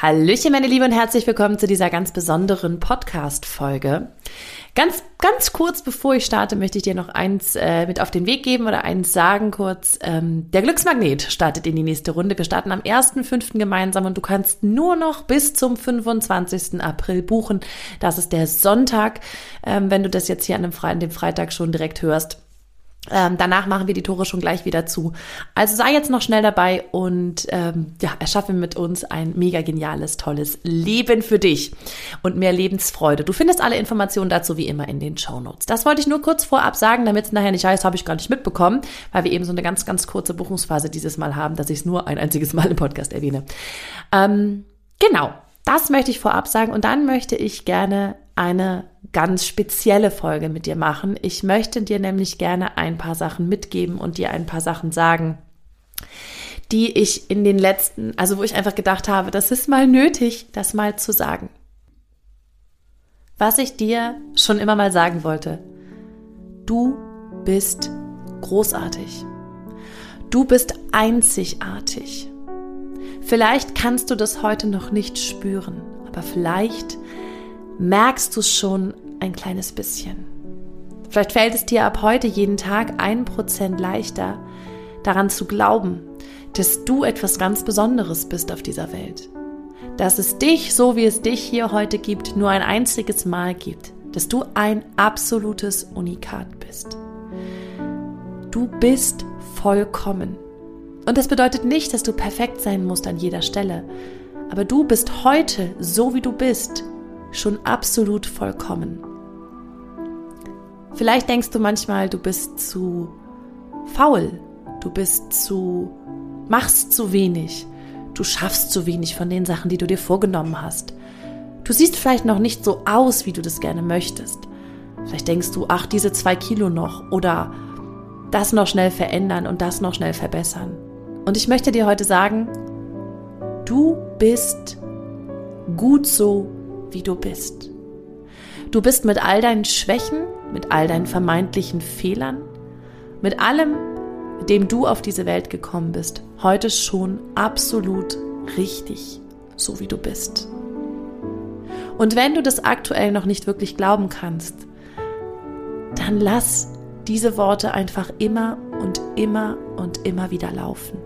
Hallöchen, meine Liebe und herzlich willkommen zu dieser ganz besonderen Podcast-Folge. Ganz, ganz kurz bevor ich starte, möchte ich dir noch eins äh, mit auf den Weg geben oder eins sagen kurz. Ähm, der Glücksmagnet startet in die nächste Runde. Wir starten am 1.5. gemeinsam und du kannst nur noch bis zum 25. April buchen. Das ist der Sonntag, ähm, wenn du das jetzt hier an dem, Fre an dem Freitag schon direkt hörst. Ähm, danach machen wir die Tore schon gleich wieder zu. Also sei jetzt noch schnell dabei und ähm, ja, erschaffe mit uns ein mega geniales, tolles Leben für dich und mehr Lebensfreude. Du findest alle Informationen dazu wie immer in den Show Notes. Das wollte ich nur kurz vorab sagen, damit es nachher nicht heißt, habe ich gar nicht mitbekommen, weil wir eben so eine ganz, ganz kurze Buchungsphase dieses Mal haben, dass ich es nur ein einziges Mal im Podcast erwähne. Ähm, genau, das möchte ich vorab sagen und dann möchte ich gerne eine ganz spezielle Folge mit dir machen. Ich möchte dir nämlich gerne ein paar Sachen mitgeben und dir ein paar Sachen sagen, die ich in den letzten, also wo ich einfach gedacht habe, das ist mal nötig, das mal zu sagen. Was ich dir schon immer mal sagen wollte. Du bist großartig. Du bist einzigartig. Vielleicht kannst du das heute noch nicht spüren, aber vielleicht merkst du es schon ein kleines bisschen. Vielleicht fällt es dir ab heute jeden Tag ein Prozent leichter, daran zu glauben, dass du etwas ganz Besonderes bist auf dieser Welt. Dass es dich, so wie es dich hier heute gibt, nur ein einziges Mal gibt. Dass du ein absolutes Unikat bist. Du bist vollkommen. Und das bedeutet nicht, dass du perfekt sein musst an jeder Stelle. Aber du bist heute, so wie du bist, schon absolut vollkommen. Vielleicht denkst du manchmal, du bist zu faul, du bist zu, machst zu wenig, du schaffst zu wenig von den Sachen, die du dir vorgenommen hast. Du siehst vielleicht noch nicht so aus, wie du das gerne möchtest. Vielleicht denkst du, ach, diese zwei Kilo noch oder das noch schnell verändern und das noch schnell verbessern. Und ich möchte dir heute sagen, du bist gut so, wie du bist. Du bist mit all deinen Schwächen, mit all deinen vermeintlichen Fehlern, mit allem, mit dem du auf diese Welt gekommen bist, heute schon absolut richtig, so wie du bist. Und wenn du das aktuell noch nicht wirklich glauben kannst, dann lass diese Worte einfach immer und immer und immer wieder laufen.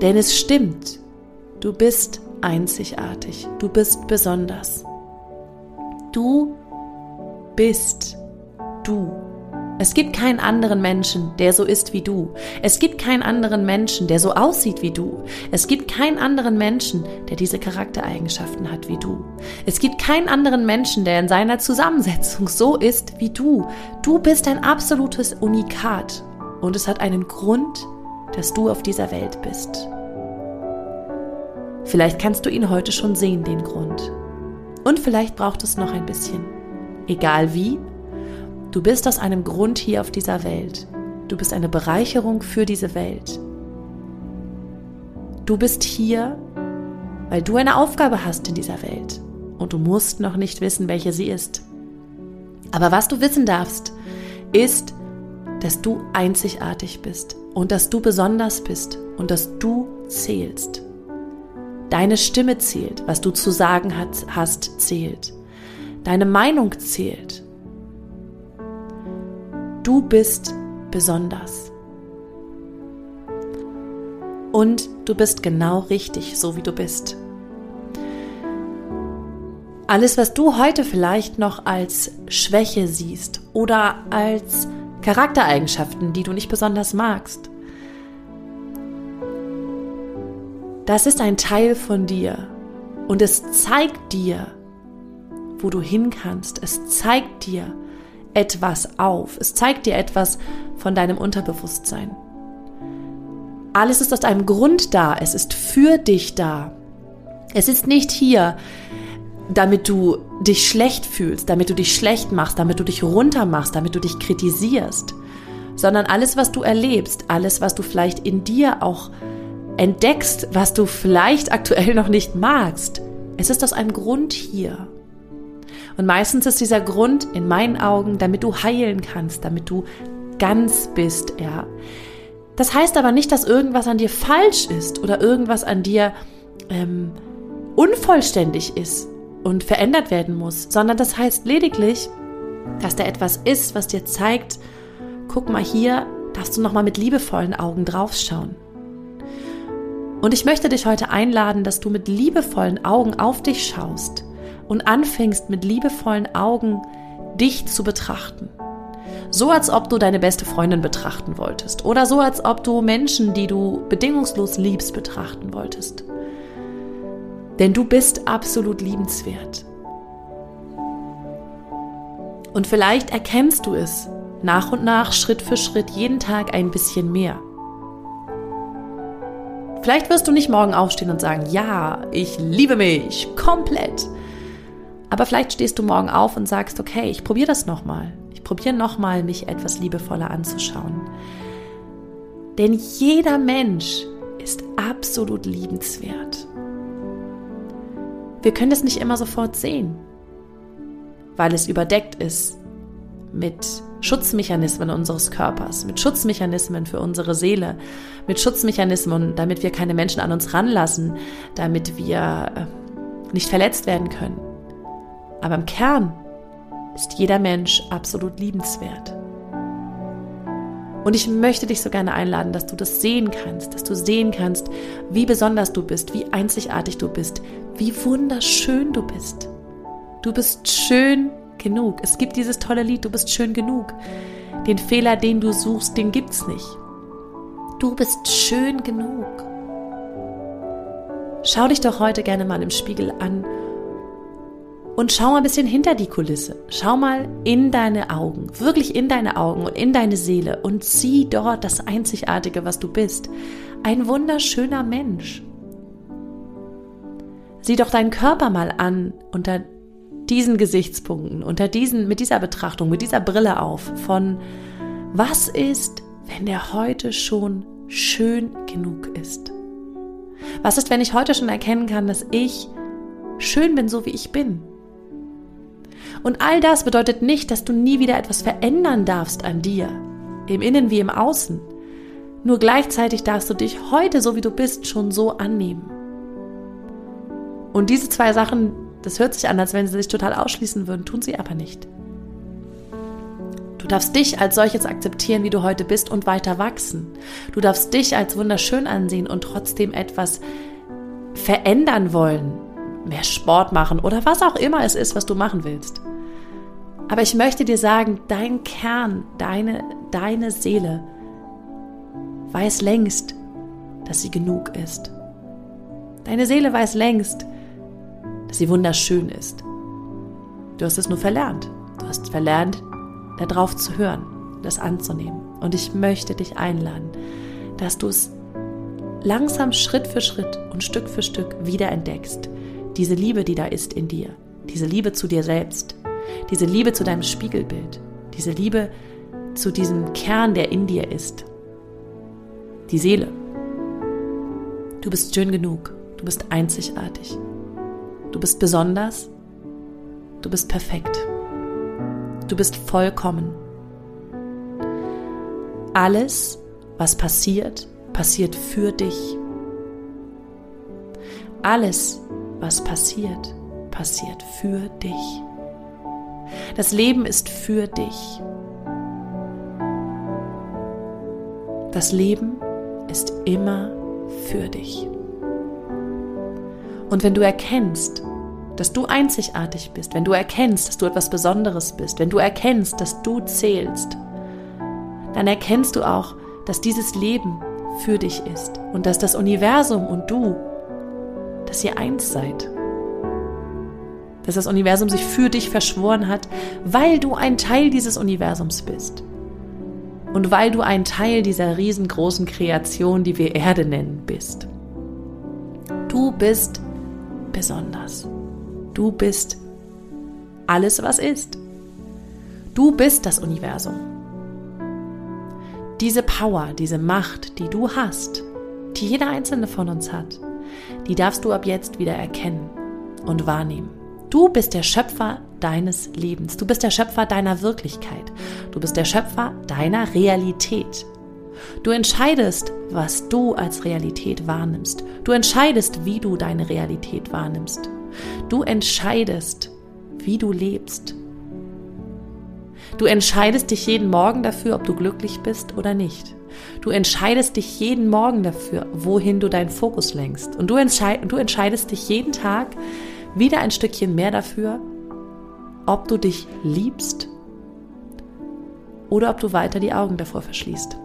Denn es stimmt, du bist einzigartig, du bist besonders. Du bist du. Es gibt keinen anderen Menschen, der so ist wie du. Es gibt keinen anderen Menschen, der so aussieht wie du. Es gibt keinen anderen Menschen, der diese Charaktereigenschaften hat wie du. Es gibt keinen anderen Menschen, der in seiner Zusammensetzung so ist wie du. Du bist ein absolutes Unikat. Und es hat einen Grund, dass du auf dieser Welt bist. Vielleicht kannst du ihn heute schon sehen, den Grund. Und vielleicht braucht es noch ein bisschen. Egal wie, du bist aus einem Grund hier auf dieser Welt. Du bist eine Bereicherung für diese Welt. Du bist hier, weil du eine Aufgabe hast in dieser Welt. Und du musst noch nicht wissen, welche sie ist. Aber was du wissen darfst, ist, dass du einzigartig bist und dass du besonders bist und dass du zählst. Deine Stimme zählt, was du zu sagen hast, zählt. Deine Meinung zählt. Du bist besonders. Und du bist genau richtig, so wie du bist. Alles, was du heute vielleicht noch als Schwäche siehst oder als Charaktereigenschaften, die du nicht besonders magst, Das ist ein Teil von dir und es zeigt dir, wo du hin kannst. Es zeigt dir etwas auf. Es zeigt dir etwas von deinem Unterbewusstsein. Alles ist aus einem Grund da. Es ist für dich da. Es ist nicht hier, damit du dich schlecht fühlst, damit du dich schlecht machst, damit du dich runter machst, damit du dich kritisierst, sondern alles, was du erlebst, alles, was du vielleicht in dir auch entdeckst, was du vielleicht aktuell noch nicht magst, es ist aus einem Grund hier. Und meistens ist dieser Grund in meinen Augen, damit du heilen kannst, damit du ganz bist, ja. Das heißt aber nicht, dass irgendwas an dir falsch ist oder irgendwas an dir ähm, unvollständig ist und verändert werden muss, sondern das heißt lediglich, dass da etwas ist, was dir zeigt, guck mal hier, darfst du noch mal mit liebevollen Augen draufschauen. Und ich möchte dich heute einladen, dass du mit liebevollen Augen auf dich schaust und anfängst mit liebevollen Augen dich zu betrachten. So als ob du deine beste Freundin betrachten wolltest oder so als ob du Menschen, die du bedingungslos liebst, betrachten wolltest. Denn du bist absolut liebenswert. Und vielleicht erkennst du es nach und nach, Schritt für Schritt, jeden Tag ein bisschen mehr. Vielleicht wirst du nicht morgen aufstehen und sagen, ja, ich liebe mich komplett. Aber vielleicht stehst du morgen auf und sagst, okay, ich probiere das nochmal. Ich probiere nochmal, mich etwas liebevoller anzuschauen. Denn jeder Mensch ist absolut liebenswert. Wir können es nicht immer sofort sehen, weil es überdeckt ist mit Schutzmechanismen unseres Körpers, mit Schutzmechanismen für unsere Seele, mit Schutzmechanismen, damit wir keine Menschen an uns ranlassen, damit wir äh, nicht verletzt werden können. Aber im Kern ist jeder Mensch absolut liebenswert. Und ich möchte dich so gerne einladen, dass du das sehen kannst, dass du sehen kannst, wie besonders du bist, wie einzigartig du bist, wie wunderschön du bist. Du bist schön genug. Es gibt dieses tolle Lied, du bist schön genug. Den Fehler, den du suchst, den gibt's nicht. Du bist schön genug. Schau dich doch heute gerne mal im Spiegel an und schau mal ein bisschen hinter die Kulisse. Schau mal in deine Augen, wirklich in deine Augen und in deine Seele und sieh dort das Einzigartige, was du bist. Ein wunderschöner Mensch. Sieh doch deinen Körper mal an unter diesen Gesichtspunkten, unter diesen, mit dieser Betrachtung, mit dieser Brille auf von was ist, wenn der heute schon schön genug ist? Was ist, wenn ich heute schon erkennen kann, dass ich schön bin, so wie ich bin? Und all das bedeutet nicht, dass du nie wieder etwas verändern darfst an dir, im Innen wie im Außen. Nur gleichzeitig darfst du dich heute, so wie du bist, schon so annehmen. Und diese zwei Sachen, das hört sich an, als wenn sie sich total ausschließen würden, tun sie aber nicht. Du darfst dich als solches akzeptieren, wie du heute bist und weiter wachsen. Du darfst dich als wunderschön ansehen und trotzdem etwas verändern wollen, mehr Sport machen oder was auch immer es ist, was du machen willst. Aber ich möchte dir sagen, dein Kern, deine, deine Seele weiß längst, dass sie genug ist. Deine Seele weiß längst, dass sie wunderschön ist. Du hast es nur verlernt. Du hast verlernt, darauf zu hören, das anzunehmen. Und ich möchte dich einladen, dass du es langsam Schritt für Schritt und Stück für Stück wiederentdeckst. Diese Liebe, die da ist in dir. Diese Liebe zu dir selbst. Diese Liebe zu deinem Spiegelbild. Diese Liebe zu diesem Kern, der in dir ist. Die Seele. Du bist schön genug. Du bist einzigartig. Du bist besonders. Du bist perfekt. Du bist vollkommen. Alles, was passiert, passiert für dich. Alles, was passiert, passiert für dich. Das Leben ist für dich. Das Leben ist immer für dich. Und wenn du erkennst, dass du einzigartig bist, wenn du erkennst, dass du etwas Besonderes bist, wenn du erkennst, dass du zählst, dann erkennst du auch, dass dieses Leben für dich ist und dass das Universum und du, dass ihr eins seid. Dass das Universum sich für dich verschworen hat, weil du ein Teil dieses Universums bist. Und weil du ein Teil dieser riesengroßen Kreation, die wir Erde nennen, bist. Du bist besonders. Du bist alles, was ist. Du bist das Universum. Diese Power, diese Macht, die du hast, die jeder einzelne von uns hat, die darfst du ab jetzt wieder erkennen und wahrnehmen. Du bist der Schöpfer deines Lebens. Du bist der Schöpfer deiner Wirklichkeit. Du bist der Schöpfer deiner Realität. Du entscheidest, was du als Realität wahrnimmst. Du entscheidest, wie du deine Realität wahrnimmst. Du entscheidest, wie du lebst. Du entscheidest dich jeden Morgen dafür, ob du glücklich bist oder nicht. Du entscheidest dich jeden Morgen dafür, wohin du deinen Fokus lenkst. Und du, entscheid du entscheidest dich jeden Tag wieder ein Stückchen mehr dafür, ob du dich liebst oder ob du weiter die Augen davor verschließt.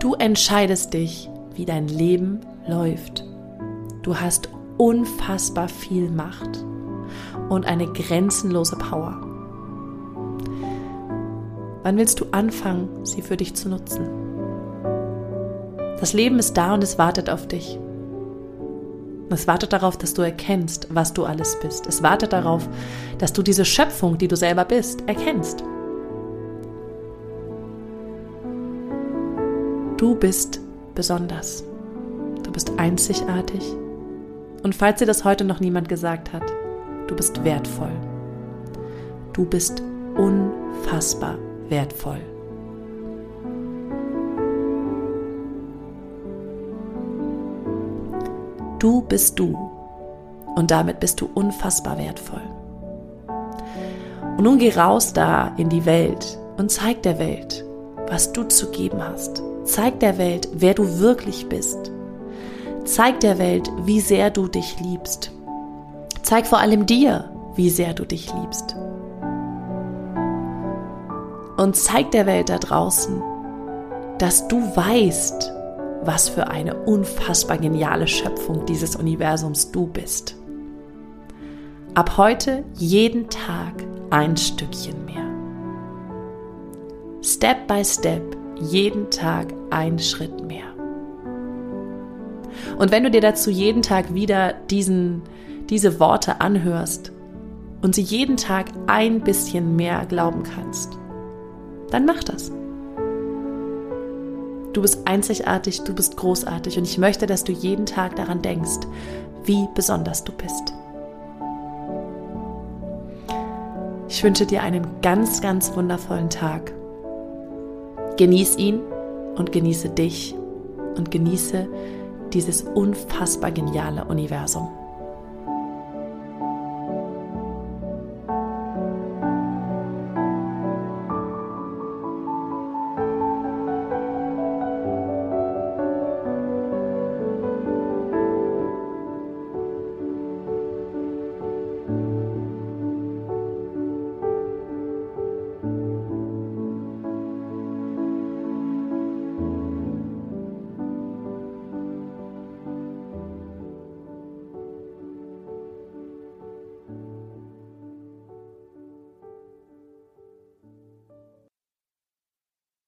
Du entscheidest dich, wie dein Leben läuft. Du hast unfassbar viel Macht und eine grenzenlose Power. Wann willst du anfangen, sie für dich zu nutzen? Das Leben ist da und es wartet auf dich. Es wartet darauf, dass du erkennst, was du alles bist. Es wartet darauf, dass du diese Schöpfung, die du selber bist, erkennst. Du bist besonders. Du bist einzigartig. Und falls dir das heute noch niemand gesagt hat, du bist wertvoll. Du bist unfassbar wertvoll. Du bist du und damit bist du unfassbar wertvoll. Und nun geh raus da in die Welt und zeig der Welt, was du zu geben hast. Zeig der Welt, wer du wirklich bist. Zeig der Welt, wie sehr du dich liebst. Zeig vor allem dir, wie sehr du dich liebst. Und zeig der Welt da draußen, dass du weißt, was für eine unfassbar geniale Schöpfung dieses Universums du bist. Ab heute jeden Tag ein Stückchen mehr. Step by Step, jeden Tag ein Schritt mehr. Und wenn du dir dazu jeden Tag wieder diesen, diese Worte anhörst und sie jeden Tag ein bisschen mehr glauben kannst, dann mach das. Du bist einzigartig, du bist großartig und ich möchte, dass du jeden Tag daran denkst, wie besonders du bist. Ich wünsche dir einen ganz, ganz wundervollen Tag. Genieß ihn und genieße dich und genieße dieses unfassbar geniale Universum.